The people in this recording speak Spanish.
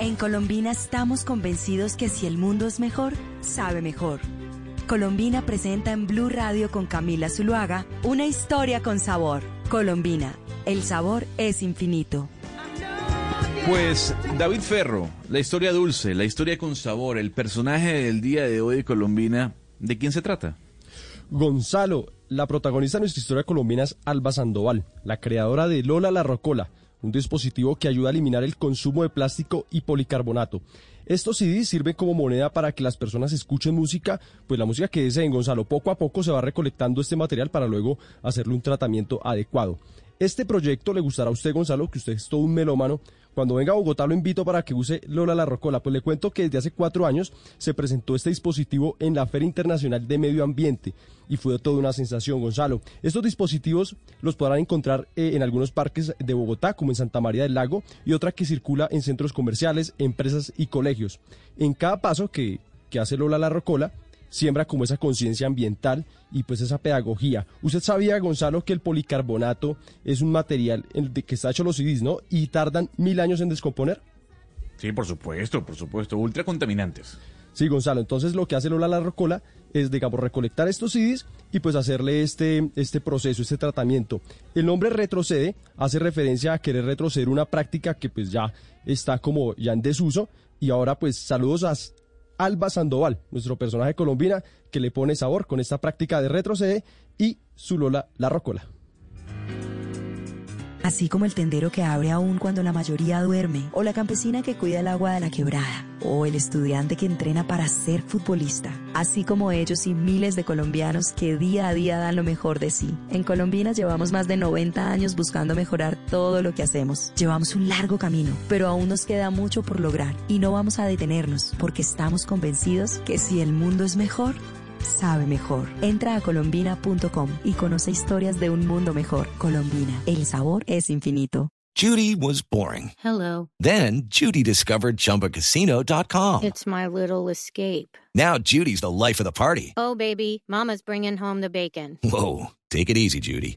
En Colombina estamos convencidos que si el mundo es mejor, sabe mejor. Colombina presenta en Blue Radio con Camila Zuluaga una historia con sabor. Colombina, el sabor es infinito. Pues David Ferro, la historia dulce, la historia con sabor, el personaje del día de hoy de Colombina, ¿de quién se trata? Gonzalo, la protagonista de nuestra historia colombiana es Alba Sandoval, la creadora de Lola la Rocola, un dispositivo que ayuda a eliminar el consumo de plástico y policarbonato. Estos CDs sirven como moneda para que las personas escuchen música, pues la música que deseen Gonzalo, poco a poco se va recolectando este material para luego hacerle un tratamiento adecuado. Este proyecto le gustará a usted, Gonzalo, que usted es todo un melómano. Cuando venga a Bogotá lo invito para que use Lola la Rocola. Pues le cuento que desde hace cuatro años se presentó este dispositivo en la Feria Internacional de Medio Ambiente y fue toda una sensación, Gonzalo. Estos dispositivos los podrán encontrar eh, en algunos parques de Bogotá, como en Santa María del Lago, y otra que circula en centros comerciales, empresas y colegios. En cada paso que, que hace Lola la Rocola, siembra como esa conciencia ambiental y pues esa pedagogía. Usted sabía, Gonzalo, que el policarbonato es un material en que está hecho los CDs, ¿no? Y tardan mil años en descomponer. Sí, por supuesto, por supuesto, ultra contaminantes. Sí, Gonzalo, entonces lo que hace Lola la Rocola es, digamos, recolectar estos CDs y pues hacerle este, este proceso, este tratamiento. El nombre retrocede hace referencia a querer retroceder una práctica que pues ya está como ya en desuso y ahora pues saludos a Alba Sandoval, nuestro personaje colombiana que le pone sabor con esta práctica de retrocede y su Lola la Rocola. Así como el tendero que abre aún cuando la mayoría duerme, o la campesina que cuida el agua de la quebrada, o el estudiante que entrena para ser futbolista, así como ellos y miles de colombianos que día a día dan lo mejor de sí. En Colombinas llevamos más de 90 años buscando mejorar todo lo que hacemos. Llevamos un largo camino, pero aún nos queda mucho por lograr y no vamos a detenernos porque estamos convencidos que si el mundo es mejor, sabe mejor. Entra a colombina.com y conoce historias de un mundo mejor. Colombina, el sabor es infinito. Judy was boring. Hello. Then Judy discovered ChumbaCasino.com. It's my little escape. Now Judy's the life of the party. Oh, baby, Mama's bringing home the bacon. Whoa, take it easy, Judy.